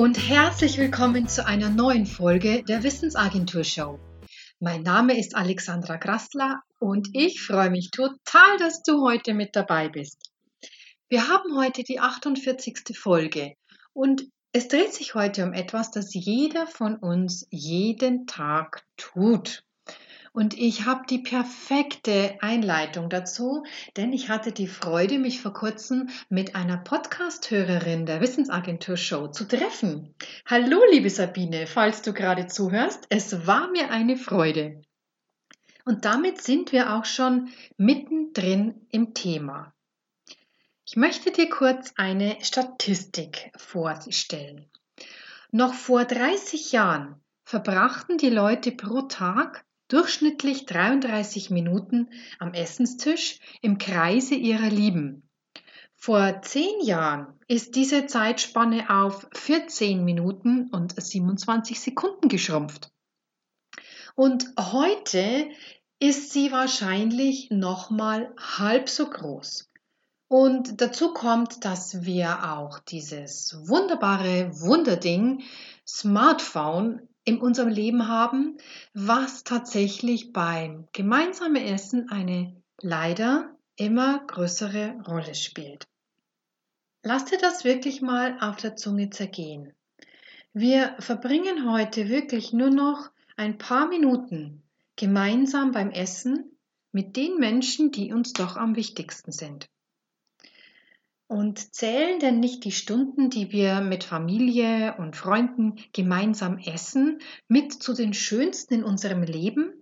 Und herzlich willkommen zu einer neuen Folge der Wissensagentur Show. Mein Name ist Alexandra Grassler und ich freue mich total, dass du heute mit dabei bist. Wir haben heute die 48. Folge und es dreht sich heute um etwas, das jeder von uns jeden Tag tut. Und ich habe die perfekte Einleitung dazu, denn ich hatte die Freude, mich vor kurzem mit einer Podcast-Hörerin der Wissensagentur Show zu treffen. Hallo, liebe Sabine, falls du gerade zuhörst, es war mir eine Freude. Und damit sind wir auch schon mittendrin im Thema. Ich möchte dir kurz eine Statistik vorstellen. Noch vor 30 Jahren verbrachten die Leute pro Tag durchschnittlich 33 Minuten am Essenstisch im Kreise ihrer Lieben. Vor zehn Jahren ist diese Zeitspanne auf 14 Minuten und 27 Sekunden geschrumpft. Und heute ist sie wahrscheinlich nochmal halb so groß. Und dazu kommt, dass wir auch dieses wunderbare Wunderding Smartphone in unserem Leben haben, was tatsächlich beim gemeinsamen Essen eine leider immer größere Rolle spielt. Lass dir das wirklich mal auf der Zunge zergehen. Wir verbringen heute wirklich nur noch ein paar Minuten gemeinsam beim Essen mit den Menschen, die uns doch am wichtigsten sind. Und zählen denn nicht die Stunden, die wir mit Familie und Freunden gemeinsam essen, mit zu den schönsten in unserem Leben?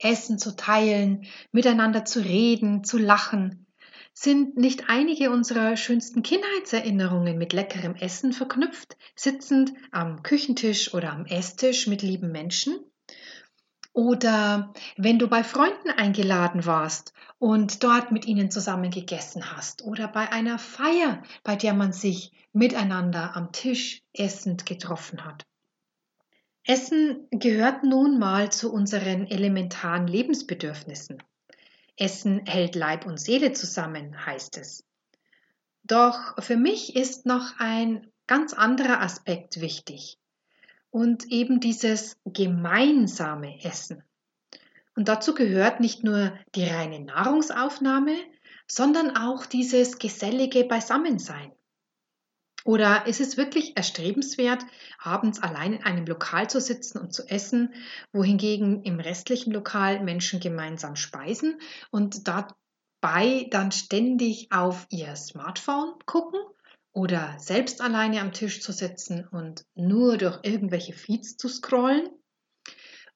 Essen zu teilen, miteinander zu reden, zu lachen. Sind nicht einige unserer schönsten Kindheitserinnerungen mit leckerem Essen verknüpft, sitzend am Küchentisch oder am Esstisch mit lieben Menschen? Oder wenn du bei Freunden eingeladen warst und dort mit ihnen zusammen gegessen hast. Oder bei einer Feier, bei der man sich miteinander am Tisch essend getroffen hat. Essen gehört nun mal zu unseren elementaren Lebensbedürfnissen. Essen hält Leib und Seele zusammen, heißt es. Doch für mich ist noch ein ganz anderer Aspekt wichtig und eben dieses gemeinsame Essen. Und dazu gehört nicht nur die reine Nahrungsaufnahme, sondern auch dieses gesellige Beisammensein. Oder ist es wirklich erstrebenswert, abends allein in einem Lokal zu sitzen und zu essen, wohingegen im restlichen Lokal Menschen gemeinsam speisen und dabei dann ständig auf ihr Smartphone gucken oder selbst alleine am Tisch zu sitzen und nur durch irgendwelche Feeds zu scrollen?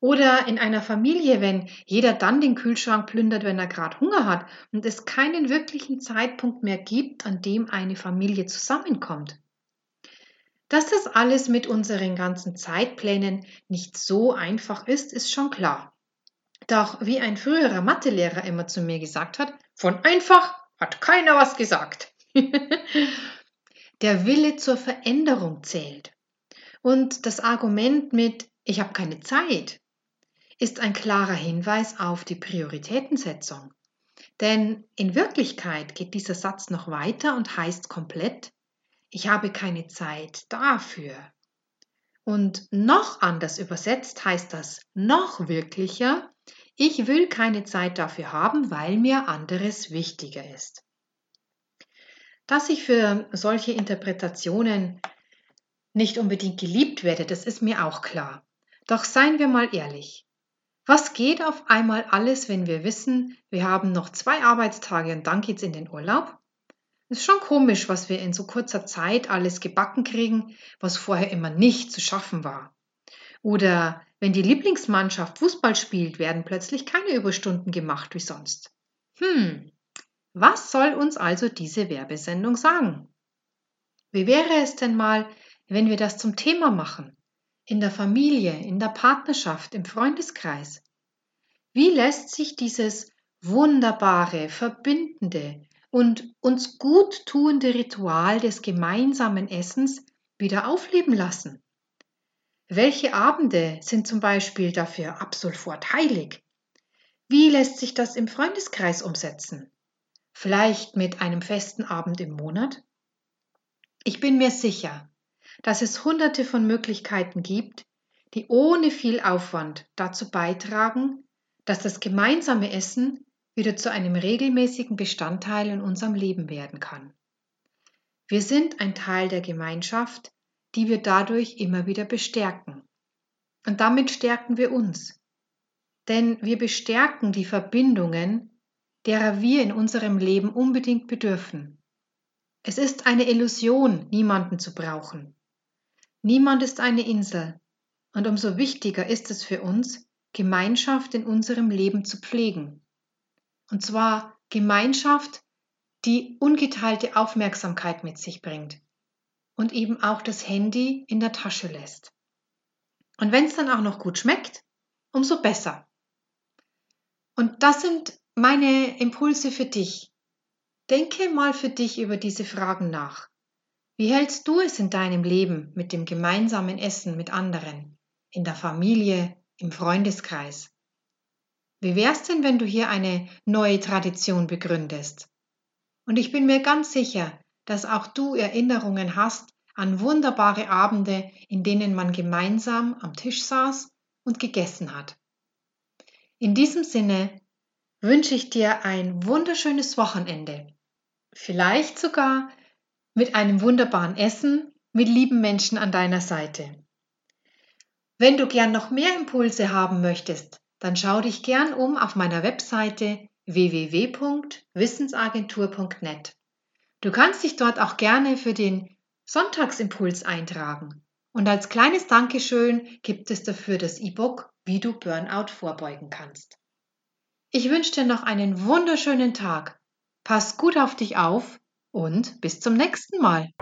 Oder in einer Familie, wenn jeder dann den Kühlschrank plündert, wenn er gerade Hunger hat und es keinen wirklichen Zeitpunkt mehr gibt, an dem eine Familie zusammenkommt. Dass das alles mit unseren ganzen Zeitplänen nicht so einfach ist, ist schon klar. Doch wie ein früherer Mathelehrer immer zu mir gesagt hat, von einfach hat keiner was gesagt. der Wille zur Veränderung zählt. Und das Argument mit ich habe keine Zeit ist ein klarer Hinweis auf die Prioritätensetzung. Denn in Wirklichkeit geht dieser Satz noch weiter und heißt komplett, ich habe keine Zeit dafür. Und noch anders übersetzt heißt das noch wirklicher, ich will keine Zeit dafür haben, weil mir anderes wichtiger ist. Dass ich für solche Interpretationen nicht unbedingt geliebt werde, das ist mir auch klar. Doch seien wir mal ehrlich. Was geht auf einmal alles, wenn wir wissen, wir haben noch zwei Arbeitstage und dann geht's in den Urlaub? Ist schon komisch, was wir in so kurzer Zeit alles gebacken kriegen, was vorher immer nicht zu schaffen war. Oder wenn die Lieblingsmannschaft Fußball spielt, werden plötzlich keine Überstunden gemacht wie sonst. Hm, was soll uns also diese Werbesendung sagen? Wie wäre es denn mal, wenn wir das zum Thema machen? In der Familie, in der Partnerschaft, im Freundeskreis? Wie lässt sich dieses wunderbare, verbindende und uns gut tuende Ritual des gemeinsamen Essens wieder aufleben lassen? Welche Abende sind zum Beispiel dafür ab sofort heilig? Wie lässt sich das im Freundeskreis umsetzen? Vielleicht mit einem festen Abend im Monat? Ich bin mir sicher, dass es hunderte von Möglichkeiten gibt, die ohne viel Aufwand dazu beitragen, dass das gemeinsame Essen wieder zu einem regelmäßigen Bestandteil in unserem Leben werden kann. Wir sind ein Teil der Gemeinschaft, die wir dadurch immer wieder bestärken. Und damit stärken wir uns. Denn wir bestärken die Verbindungen, derer wir in unserem Leben unbedingt bedürfen. Es ist eine Illusion, niemanden zu brauchen. Niemand ist eine Insel. Und umso wichtiger ist es für uns, Gemeinschaft in unserem Leben zu pflegen. Und zwar Gemeinschaft, die ungeteilte Aufmerksamkeit mit sich bringt und eben auch das Handy in der Tasche lässt. Und wenn es dann auch noch gut schmeckt, umso besser. Und das sind meine Impulse für dich. Denke mal für dich über diese Fragen nach. Wie hältst du es in deinem Leben mit dem gemeinsamen Essen mit anderen, in der Familie, im Freundeskreis? Wie wär's denn, wenn du hier eine neue Tradition begründest? Und ich bin mir ganz sicher, dass auch du Erinnerungen hast an wunderbare Abende, in denen man gemeinsam am Tisch saß und gegessen hat. In diesem Sinne wünsche ich dir ein wunderschönes Wochenende. Vielleicht sogar mit einem wunderbaren Essen mit lieben Menschen an deiner Seite. Wenn du gern noch mehr Impulse haben möchtest, dann schau dich gern um auf meiner Webseite www.wissensagentur.net. Du kannst dich dort auch gerne für den Sonntagsimpuls eintragen. Und als kleines Dankeschön gibt es dafür das E-Book, wie du Burnout vorbeugen kannst. Ich wünsche dir noch einen wunderschönen Tag. Pass gut auf dich auf und bis zum nächsten Mal.